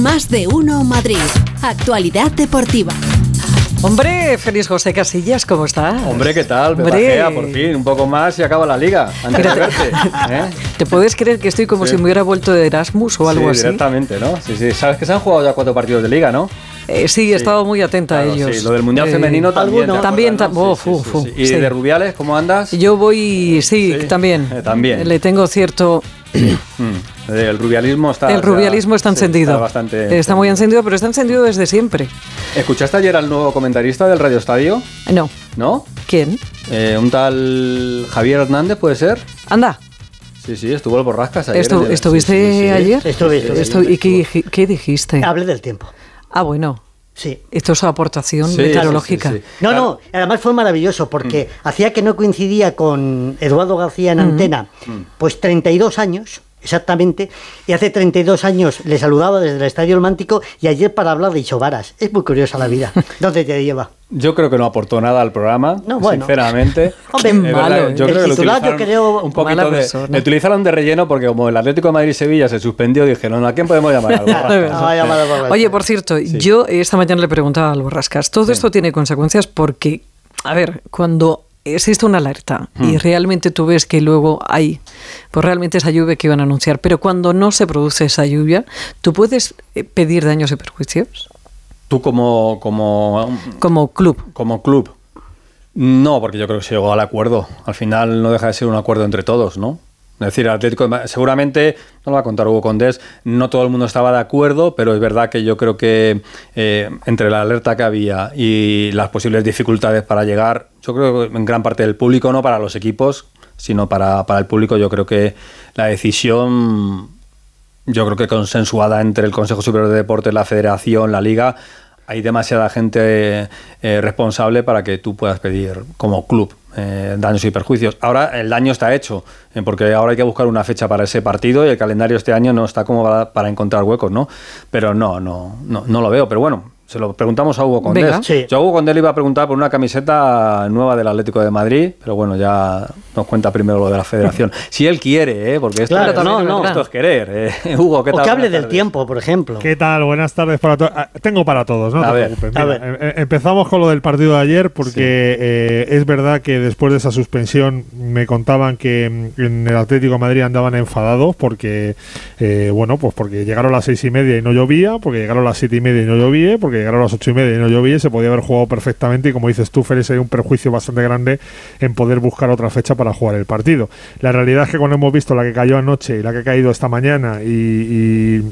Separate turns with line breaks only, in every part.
Más de uno Madrid. Actualidad deportiva.
Hombre, feliz José Casillas, ¿cómo está?
Hombre, ¿qué tal? Me
Hombre.
bajea, por fin, un poco más y acaba la liga, antes de verte. ¿eh?
¿Te puedes creer que estoy como
Sí.
si me hubiera vuelto de Erasmus o algo
sí,
así?
directamente, ¿no? Sí, sí. Sabes que se han jugado ya cuatro partidos de liga, ¿no?
Eh, sí, he estado muy atenta
Claro,
a ellos.
sí, lo del Mundial
Eh,
Femenino también.
alguno.
¿te
También,
no?
uf,
Sí, sí, sí, sí. ¿Y
sí.
de Rubiales, cómo andas?
Yo voy, sí,
Sí,
también.
eh, también.
Le tengo cierto...
Mm, El rubialismo está...
el rubialismo está
sí,
encendido.
Está, bastante
Está muy encendido, pero está encendido desde siempre.
¿Escuchaste ayer al nuevo comentarista del Radio Estadio?
No.
¿No?
¿Quién?
Eh, un tal Javier Hernández, ¿puede ser?
Anda.
Sí, sí, estuvo el Borrascas ayer.
Estu-
el-
¿Estuviste
sí, sí, sí.
ayer?
Estuve, estuve,
Estu- ¿Y qué, qué dijiste?
Hablé del tiempo.
Ah, bueno.
Sí.
Esto es su aportación
Sí,
meteorológica.
sí, sí, sí.
No,
Claro.
no, además fue maravilloso porque hacía que no coincidía con Eduardo García en antena, pues 32 años, exactamente, y hace 32 años le saludaba desde el Estadio Romántico y ayer para hablar de Isobaras. Es muy curiosa la vida. ¿Dónde te lleva?
Yo creo que no aportó nada al programa,
No, bueno.
sinceramente.
Hombre,
Es verdad,
malo, ¿eh?
yo
El
creo que lo
titular, yo
utilizaron
creo,
un poquito de, le utilizaron de relleno porque como el Atlético de Madrid-Sevilla se suspendió, dijeron, ¿a quién podemos llamar? Al Borrascas?".
Ah, llamado por-
Oye, por cierto, yo esta mañana le preguntaba al Borrascas, todo esto tiene consecuencias porque, a ver, cuando existe una alerta
Hmm.
y realmente tú ves que luego hay, pues realmente esa lluvia que iban a anunciar, pero cuando no se produce esa lluvia, ¿tú puedes eh, pedir daños y perjuicios
Tú como, como,
como club?
como club, no, porque yo creo que se llegó al acuerdo. Al final no deja de ser un acuerdo entre todos, ¿no? Es decir, el Atlético seguramente, no lo va a contar Hugo Condés, no todo el mundo estaba de acuerdo, pero es verdad que yo creo que eh, entre la alerta que había y las posibles dificultades para llegar, yo creo que en gran parte del público, no para los equipos, sino para, para el público, yo creo que la decisión yo creo que consensuada entre el Consejo Superior de Deportes, la Federación, la Liga, hay demasiada gente eh, responsable para que tú puedas pedir como club eh, daños y perjuicios. Ahora el daño está hecho, eh, porque ahora hay que buscar una fecha para ese partido y el calendario este año no está como para, encontrar huecos, ¿no? Pero no, no, no, no lo veo. Pero bueno, se lo preguntamos a Hugo Condés.
Sí.
Yo a Hugo Condés le iba a preguntar por una camiseta nueva del Atlético de Madrid, pero bueno, ya nos cuenta primero lo de la Federación. Si él quiere, ¿eh? porque esto,
Claro,
esto-
no, no.
esto es querer. eh. Hugo, ¿qué
O
tal?
que hable del
tardes.
tiempo, por ejemplo.
¿Qué tal? Buenas tardes para todos. Ah, Tengo para todos, no
A
te
ver,
preocupes.
a
Mira,
ver.
em- em- empezamos con lo del partido de ayer porque eh, es verdad que después de esa suspensión me contaban que mm, en el Atlético de Madrid andaban enfadados porque, eh, bueno, pues porque llegaron a las seis y media y no llovía, porque llegaron a las siete y media y no llovía, porque llegaron a las ocho y media y no llovía, se podía haber jugado perfectamente y como dices tú, Félix, hay un perjuicio bastante grande en poder buscar otra fecha para jugar el partido. La realidad es que cuando hemos visto la que cayó anoche y la que ha caído esta mañana y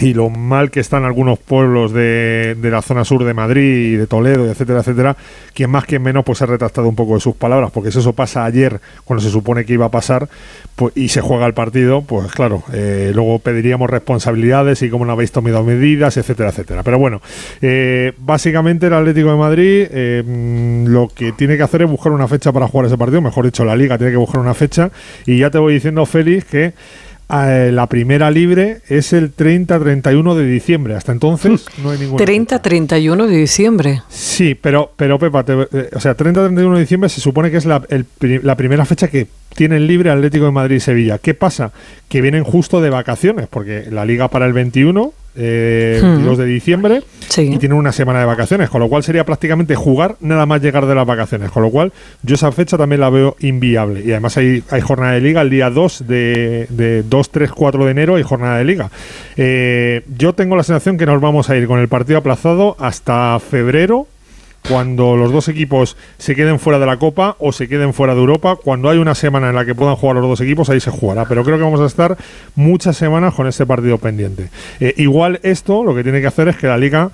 y lo mal que están algunos pueblos de, de la zona sur de Madrid y de Toledo, etcétera, etcétera, quien más, quien menos, pues ha retractado un poco de sus palabras, porque si eso pasa ayer, cuando se supone que iba a pasar, pues, y se juega el partido, pues claro, eh, luego pediríamos responsabilidades y cómo no habéis tomado medidas, etcétera, etcétera. Pero bueno, eh, básicamente el Atlético de Madrid eh, lo que tiene que hacer es buscar una fecha para jugar ese partido, mejor dicho, la liga tiene que buscar una fecha, y ya te voy diciendo, Félix, que la primera libre es el 30-31 de diciembre. Hasta entonces no hay ninguna.
30-31 de diciembre.
Sí, pero, pero Pepa, te- eh, o sea, 30-31 de diciembre se supone que es la, el la primera fecha que tienen libre Atlético de Madrid y Sevilla. ¿Qué pasa? Que vienen justo de vacaciones, porque la liga para el 21, eh,
Hmm.
22 de diciembre,
Sí.
y tienen una semana de vacaciones, con lo cual sería prácticamente jugar nada más llegar de las vacaciones, con lo cual yo esa fecha también la veo inviable. Y además hay, hay jornada de liga el día 2 de, de 2, 3, 4 de enero hay jornada de liga. Eh, yo tengo la sensación que nos vamos a ir con el partido aplazado hasta febrero cuando los dos equipos se queden fuera de la Copa o se queden fuera de Europa, cuando hay una semana en la que puedan jugar los dos equipos, ahí se jugará. Pero creo que vamos a estar muchas semanas con este partido pendiente. Eh, igual esto lo que tiene que hacer es que la liga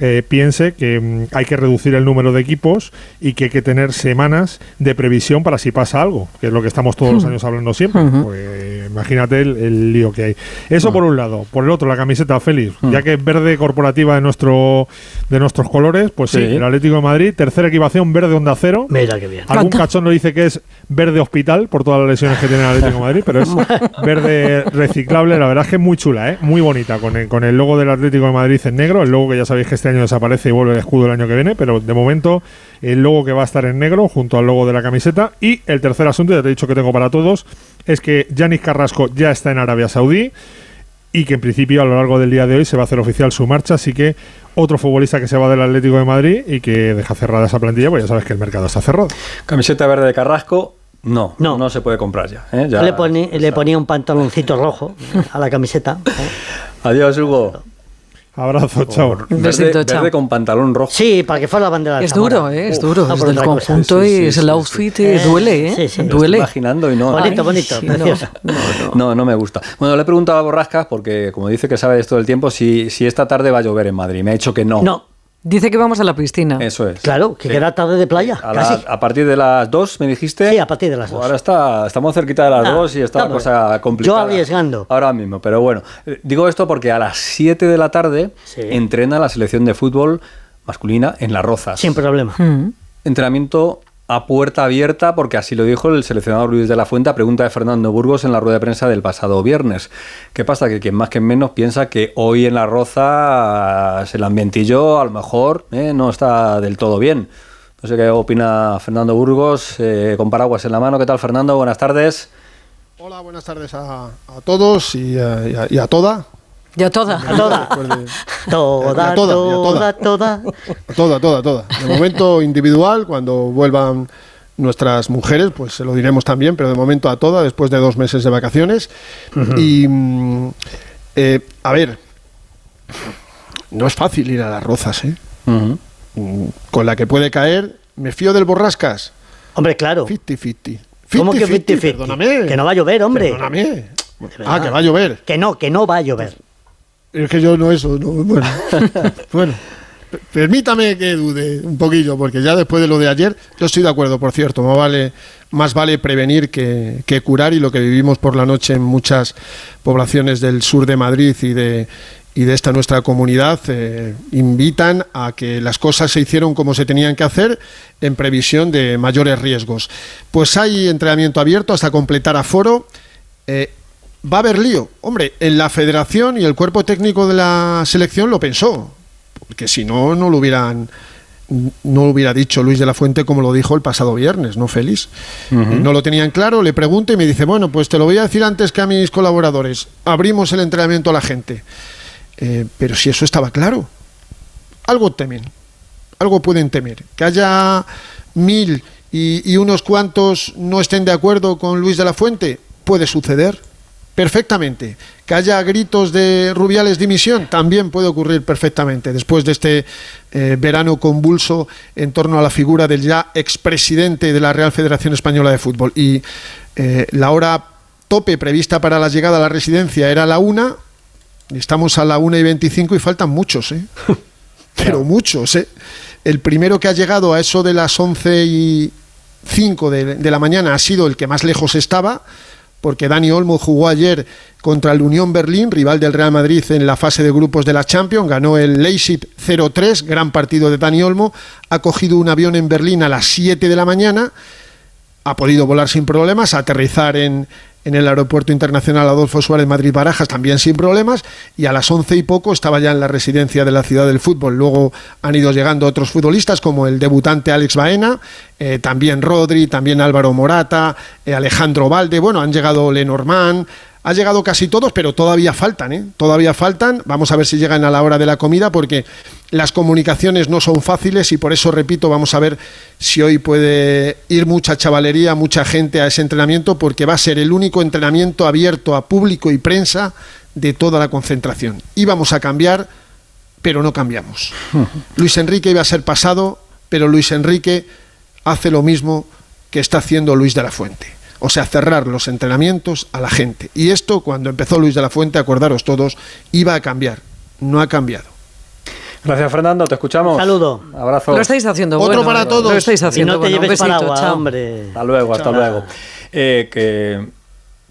eh, piense que mm, hay que reducir el número de equipos y que hay que tener semanas de previsión para si pasa algo, que es lo que estamos todos los años hablando siempre. Pues, imagínate el, el lío que hay. Eso por un lado. Por el otro, la camiseta Félix, ya que es verde corporativa de nuestro de nuestros colores, pues sí,
Sí.
el Atlético de Madrid, tercera equipación verde onda cero.
Mira qué bien.
Algún cachón lo dice que es verde hospital por todas las lesiones que tiene el Atlético de Madrid, pero es verde reciclable. La verdad es que es muy chula, ¿eh? muy bonita, con el, con el logo del Atlético de Madrid en negro. El logo que ya sabéis que este año desaparece y vuelve el escudo el año que viene, pero de momento el logo que va a estar en negro junto al logo de la camiseta. Y el tercer asunto, ya te he dicho que tengo para todos, es que Yanis Carrasco ya está en Arabia Saudí. y que en principio a lo largo del día de hoy se va a hacer oficial su marcha, así que otro futbolista que se va del Atlético de Madrid y que deja cerrada esa plantilla, pues ya sabes que el mercado está cerrado.
Camiseta verde de Carrasco, no,
No.
no, se puede comprar ya. ¿eh? Ya
le, pone- le
está.
ponía un pantaloncito rojo a la camiseta. ¿eh?
Adiós, Hugo.
Abrazo, chao.
Un
Verde,
besito, chao.
verde con pantalón rojo.
Sí, para que fuera la bandera de
Es
Zamora.
duro, ¿eh? es duro.
no
Es
por
del
cosa.
conjunto
Sí,
y
sí,
es el
sí.
outfit y
Eh,
duele, ¿eh?
sí, sí.
Me lo
Duele.
estoy imaginando y no.
Bonito, bonito,
sí,
precioso.
No, no, no.
No, no me gusta. Bueno, le he preguntado a Borrascas, porque como dice que sabe esto del tiempo, si, si esta tarde va a llover en Madrid. Me ha dicho que no.
No,
Dice que vamos a la piscina.
Eso es.
claro, que
Sí.
queda tarde de playa,
A, la-
casi.
a partir de las 2, me dijiste.
Sí, a partir de las dos.
Ahora está, estamos cerquita de las
Ah,
2 y está la cosa complicada.
Yo arriesgando.
Ahora mismo, pero bueno. Eh, Digo esto porque a las 7 de la tarde
Sí.
entrena la selección de fútbol masculina en Las Rozas.
Sin problema.
Mm.
Entrenamiento a puerta abierta, porque así lo dijo el seleccionador Luis de la Fuente pregunta de Fernando Burgos en la rueda de prensa del pasado viernes. ¿Qué pasa? Que quien más que menos piensa que hoy en la Roza el ambientillo a lo mejor eh, no está del todo bien. No sé qué opina Fernando Burgos, eh, con paraguas en la mano. ¿Qué tal, Fernando? Buenas tardes.
Hola, buenas tardes a, todos a- y a toda.
Ya toda.
A toda. Toda,
toda,
toda,
toda.
toda.
toda. De momento individual, cuando vuelvan nuestras mujeres, pues se lo diremos también, pero de momento a toda, después de dos meses de vacaciones. Y, mm, eh, a ver, no es fácil ir a las rozas, ¿eh? Mm, Con la que puede caer, me fío del borrascas.
Hombre, claro.
50-50.
¿Cómo que
50-50,
50-50?
Perdóname.
Que no va a llover, hombre.
Perdóname. Ah, que va a llover.
Que no, que no va a llover.
Es que yo no eso, no, bueno. bueno, permítame que dude un poquillo, porque ya después de lo de ayer, yo estoy de acuerdo, por cierto, más vale, más vale prevenir que, que curar y lo que vivimos por la noche en muchas poblaciones del sur de Madrid y de, y de esta nuestra comunidad eh, invitan a que las cosas se hicieron como se tenían que hacer en previsión de mayores riesgos. Pues hay entrenamiento abierto hasta completar aforo. Eh, va a haber lío. Hombre, en la federación y el cuerpo técnico de la selección lo pensó, porque si no, no lo hubieran no lo hubiera dicho Luis de la Fuente como lo dijo el pasado viernes, ¿no, Félix? No lo tenían claro, le pregunto y me dice, bueno, pues te lo voy a decir antes que a mis colaboradores, abrimos el entrenamiento a la gente. Eh, pero si eso estaba claro, algo temen, algo pueden temer. Que haya mil y, y unos cuantos no estén de acuerdo con Luis de la Fuente, puede suceder perfectamente. Que haya gritos de Rubiales dimisión, también puede ocurrir perfectamente, después de este eh, verano convulso en torno a la figura del ya expresidente de la Real Federación Española de Fútbol. Y eh, la hora tope prevista para la llegada a la residencia era la una, estamos a la una y 25 y faltan muchos, ¿eh? Pero muchos, ¿eh? El primero que ha llegado a eso de las 11 y 5 de, de la mañana ha sido el que más lejos estaba, porque Dani Olmo jugó ayer contra el Unión Berlín, rival del Real Madrid en la fase de grupos de la Champions, ganó el Leipzig 0-3, gran partido de Dani Olmo, ha cogido un avión en Berlín a las 7 de la mañana, ha podido volar sin problemas, aterrizar en, en el Aeropuerto Internacional Adolfo Suárez Madrid-Barajas también sin problemas y a las once y poco estaba ya en la residencia de la ciudad del fútbol. Luego han ido llegando otros futbolistas como el debutante Alex Baena, eh, también Rodri, también Álvaro Morata, eh, Alejandro Valde, bueno, han llegado Lenormand, ha llegado casi todos, pero todavía faltan, ¿eh? Todavía faltan. Vamos a ver si llegan a la hora de la comida, porque las comunicaciones no son fáciles y por eso, repito, vamos a ver si hoy puede ir mucha chavalería, mucha gente a ese entrenamiento, porque va a ser el único entrenamiento abierto a público y prensa de toda la concentración. Íbamos a cambiar, pero no cambiamos. Luis Enrique iba a ser pasado, pero Luis Enrique hace lo mismo que está haciendo Luis de la Fuente. O sea, cerrar los entrenamientos a la gente. Y esto, cuando empezó Luis de la Fuente, acordaros todos, iba a cambiar. No ha cambiado.
Gracias, Fernando. Te escuchamos.
Saludo.
Abrazo.
Lo estáis haciendo
Otro
bueno,
para
Lo
todos.
estáis
Y
haciendo
no te
bueno.
Lleves
besito,
paraguas,
chao.
hombre.
Hasta luego, hasta
Chao.
luego. Eh, que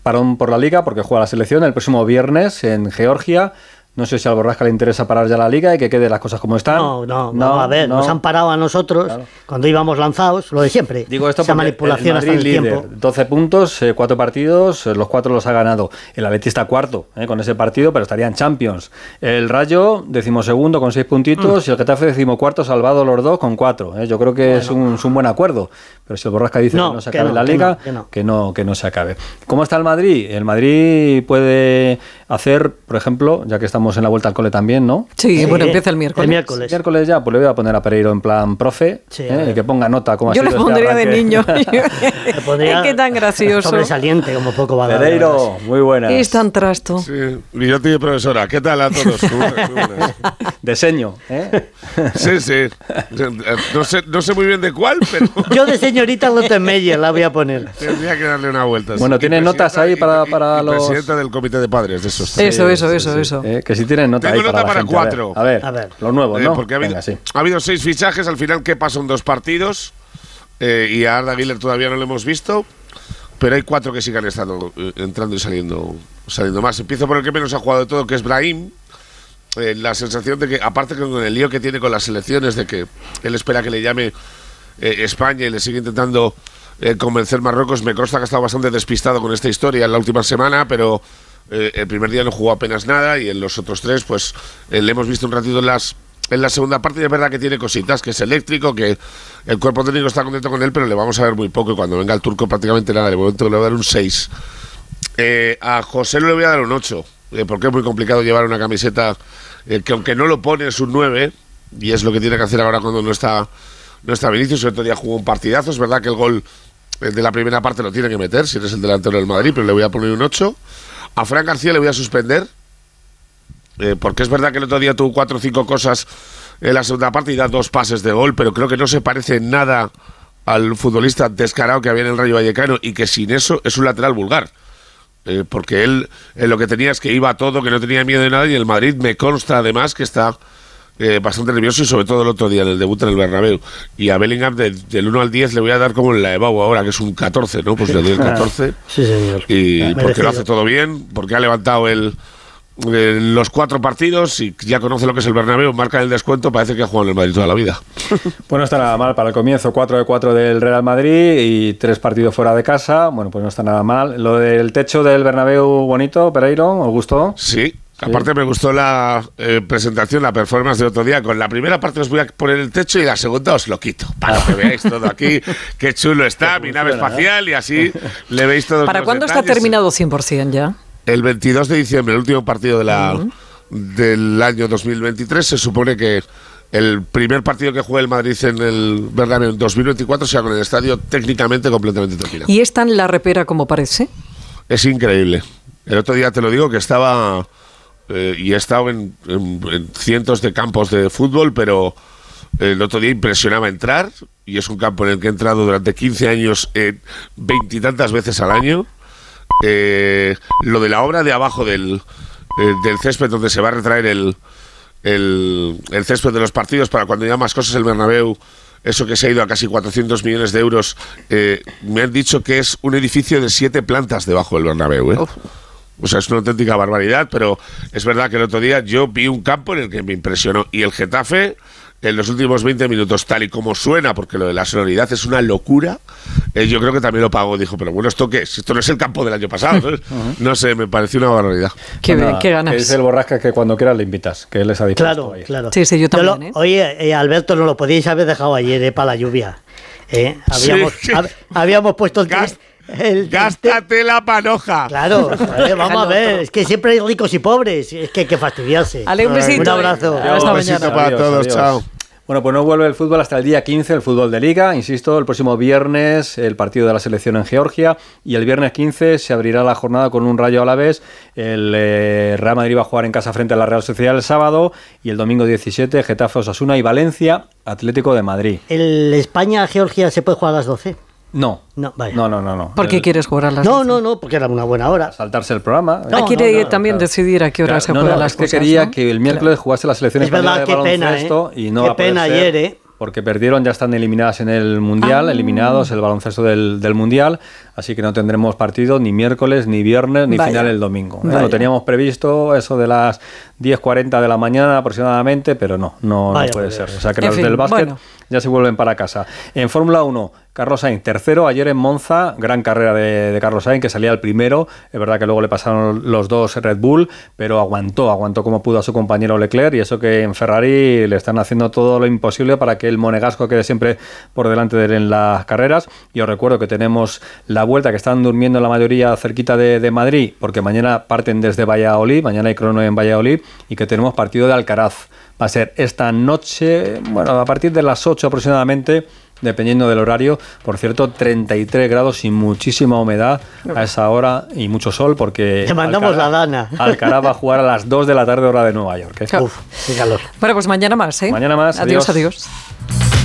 parón por la liga porque juega la selección el próximo viernes en Georgia. No sé si al Borrasca le interesa parar ya la liga y que quede las cosas como están.
No, no, no, a ver,
no.
nos han parado a nosotros
Claro.
cuando íbamos lanzados, lo de siempre.
Digo esto
Esa manipulación
el
hasta el
líder,
tiempo.
12 puntos, eh, 4 partidos, eh, los 4 los ha ganado. El Atleti está cuarto eh, con ese partido, pero estaría en Champions. El Rayo, decimosegundo con 6 puntitos, y el Getafe, decimocuarto, salvado los dos con 4. Yo creo que es, un, es un buen acuerdo. Pero si el Borrasca dice
No,
que no se acabe la liga,
no, que no.
que no, que no se acabe. ¿Cómo está el Madrid? El Madrid puede hacer, por ejemplo, ya que estamos en la vuelta al cole también, ¿no?
Sí,
Sí,
bueno, empieza el miércoles.
el miércoles.
El miércoles ya, pues le voy a poner a Pereiro en plan profe,
Sí,
eh, y que ponga nota como ha
Yo le
este
pondría de
arranque.
niño.
Le pondría
qué tan gracioso.
Sobresaliente, como poco va a dar. la
Pereiro, muy buenas.
Es tan trasto.
Sí, y yo tío profesora, ¿qué tal a todos? Muy buenas,
¿eh?
Sí, sí. No sé, no sé muy bien de cuál, pero.
Yo de señorita Lottemeyer la voy a poner.
tendría que darle una vuelta.
Bueno,
Y
¿tiene notas ahí
y-
para-
y-
para
y
los-
Presidenta del comité de padres de esos.
Eso, eso,
Sí,
eso,
sí,
eso.
eh, que si tienen nota
Tengo
ahí para
nota para
gente. A ver,
cuatro.
A ver,
A ver.
los nuevos,
Eh,
¿no?
porque ha habido,
Venga, sí.
ha habido seis fichajes, al final, ¿qué pasó en dos partidos? Eh, y a Arda Güler todavía no lo hemos visto, pero hay cuatro que sigan estando, eh, entrando y saliendo, saliendo más. Empiezo por el que menos ha jugado de todo, que es Brahim. Eh, la sensación de que, aparte que con el lío que tiene con las selecciones, de que él espera que le llame eh, España y le sigue intentando eh, convencer Marruecos, me consta que ha estado bastante despistado con esta historia en la última semana, pero eh, el primer día no jugó apenas nada y en los otros tres, pues eh, le hemos visto un ratito en las en la segunda parte y es verdad que tiene cositas, que es eléctrico, que el cuerpo técnico está contento con él, pero le vamos a ver muy poco y cuando venga el turco prácticamente nada, de momento le voy a dar un 6. Eh, a José le voy a dar un 8, eh, porque es muy complicado llevar una camiseta eh, que aunque no lo pone es un 9, y es lo que tiene que hacer ahora cuando no está, no está Vinicius, el otro día jugó un partidazo, es verdad que el gol de la primera parte lo tiene que meter, si eres el delantero del Madrid, pero le voy a poner un 8. A Fran García le voy a suspender, eh, porque es verdad que el otro día tuvo cuatro o cinco cosas en la segunda parte y da dos pases de gol, pero creo que no se parece nada al futbolista descarado que había en el Rayo Vallecano y que sin eso es un lateral vulgar. Eh, porque él eh, lo que tenía es que iba todo, que no tenía miedo de nada y el Madrid me consta además que está eh, bastante nervioso y sobre todo el otro día en el debut en el Bernabéu. Y a Bellingham de- del 1 al 10 le voy a dar como en la EBAU ahora, que es un 14, ¿no? Pues le doy el 14.
Sí, señor.
Y porque
Merecido.
lo hace todo bien, porque ha levantado el, los cuatro partidos y ya conoce lo que es el Bernabéu, marca el descuento, parece que ha jugado en el Madrid toda la vida.
Pues no está nada mal para el comienzo, 4 de 4 del Real Madrid y tres partidos fuera de casa. Bueno, pues no está nada mal. Lo del techo del Bernabéu bonito, Pereiro, ¿os gustó?
Sí. Aparte me gustó la eh, presentación, la performance de otro día. Con la primera parte os voy a poner el techo y la segunda os lo quito. Para que veáis todo aquí, qué chulo está, mi nave espacial y así le veis todo.
¿Para cuándo está terminado 100% ya?
El 22 de diciembre, el último partido de la, del año 2023, se supone que el primer partido que juegue el Madrid en el Bernabéu en 2024 sea con el estadio técnicamente completamente terminado.
¿Y es tan la repera como parece?
Es increíble. El otro día te lo digo que estaba eh, y he estado en, en- en cientos de campos de fútbol, pero el otro día impresionaba entrar y es un campo en el que he entrado durante 15 años eh, veintitantas veces al año. Eh, lo de la obra de abajo del, eh, del césped donde se va a retraer el, el, el césped de los partidos para cuando haya más cosas el Bernabéu, eso que se ha ido a casi 400 millones de euros, eh, me han dicho que es un edificio de siete plantas debajo del Bernabéu. ¿eh? O sea, es una auténtica barbaridad, pero es verdad que el otro día yo vi un campo en el que me impresionó. Y el Getafe, en los últimos 20 minutos, tal y como suena, porque lo de la sonoridad es una locura, eh, yo creo que también lo pagó. Dijo, pero bueno, ¿esto qué es? Esto no es el campo del año pasado. No sé, me pareció una barbaridad.
Qué,
nada,
qué ganas.
que Dice el borrasca que cuando quieras le invitas, que él les ha dispuesto
Claro, claro.
Sí, sí, yo
lo-
también, ¿eh?
Oye, eh, Alberto, no lo podíais haber dejado ayer eh, para la lluvia. Eh, Habíamos,
Sí.
hab- habíamos puesto el,
Gas-
el-
¡Gástate la panoja!
Claro, joder, vamos a ver, es que siempre hay ricos y pobres, es que hay que fastidiarse.
Ale, un besito.
Un abrazo.
Hasta
Un besito
mañana.
para todos, chao.
Bueno, pues no vuelve el fútbol hasta el día 15, el fútbol de liga. Insisto, el próximo viernes el partido de la selección en Georgia y el viernes 15 se abrirá la jornada con un rayo a la vez. El eh, Real Madrid va a jugar en casa frente a la Real Sociedad el sábado y el domingo 17 Getafe, Osasuna y Valencia, Atlético de Madrid.
¿El España-Georgia se puede jugar a las 12?
No,
No, vale.
no, no, no. no.
¿Por qué
El-
quieres jugar a las
No,
12?
no, no, porque era una buena hora.
Saltarse el programa.
No,
Ah, quiere
no, no,
también
claro.
decidir a qué hora
Claro,
se
no,
juegan
no,
las
es que
cosas,
quería
¿no?
que el miércoles jugase la selección
Es
española
verdad,
de
qué pena,
baloncesto
¿eh?
y no
Qué
va a poder
pena
ser.
ayer, ¿eh?
porque perdieron, ya están eliminadas en el Mundial,
Ah.
eliminados el baloncesto del, del Mundial, así que no tendremos partido ni miércoles, ni viernes, ni
Vaya.
final el domingo. ¿eh?
Vaya.
Lo teníamos previsto eso de las 10.40 de la mañana aproximadamente, pero no, no, no
Vaya
puede ser. O sea que los
fin,
del básquet
bueno.
Ya se vuelven para casa. En Fórmula 1, Carlos Sainz, tercero ayer en Monza, gran carrera de, Carlos Sainz, que salía el primero. Es verdad que luego le pasaron los dos Red Bull, pero aguantó, aguantó como pudo a su compañero Leclerc. Y eso que en Ferrari le están haciendo todo lo imposible para que el monegasco quede siempre por delante de él en las carreras. Y os recuerdo que tenemos la vuelta que están durmiendo la mayoría cerquita de, de Madrid, porque mañana parten desde Valladolid, mañana hay crono en Valladolid, y que tenemos partido de Alcaraz. Va a ser esta noche, bueno, a partir de las 8 aproximadamente, dependiendo del horario. Por cierto, 33 grados y muchísima humedad a esa hora y mucho sol porque...
Te mandamos la dana.
Alcaraz va a jugar a las 2 de la tarde hora de Nueva York. ¿eh?
Uf, qué calor.
Bueno, pues mañana más, ¿eh?
Mañana más,
Adiós,
adiós.
adiós.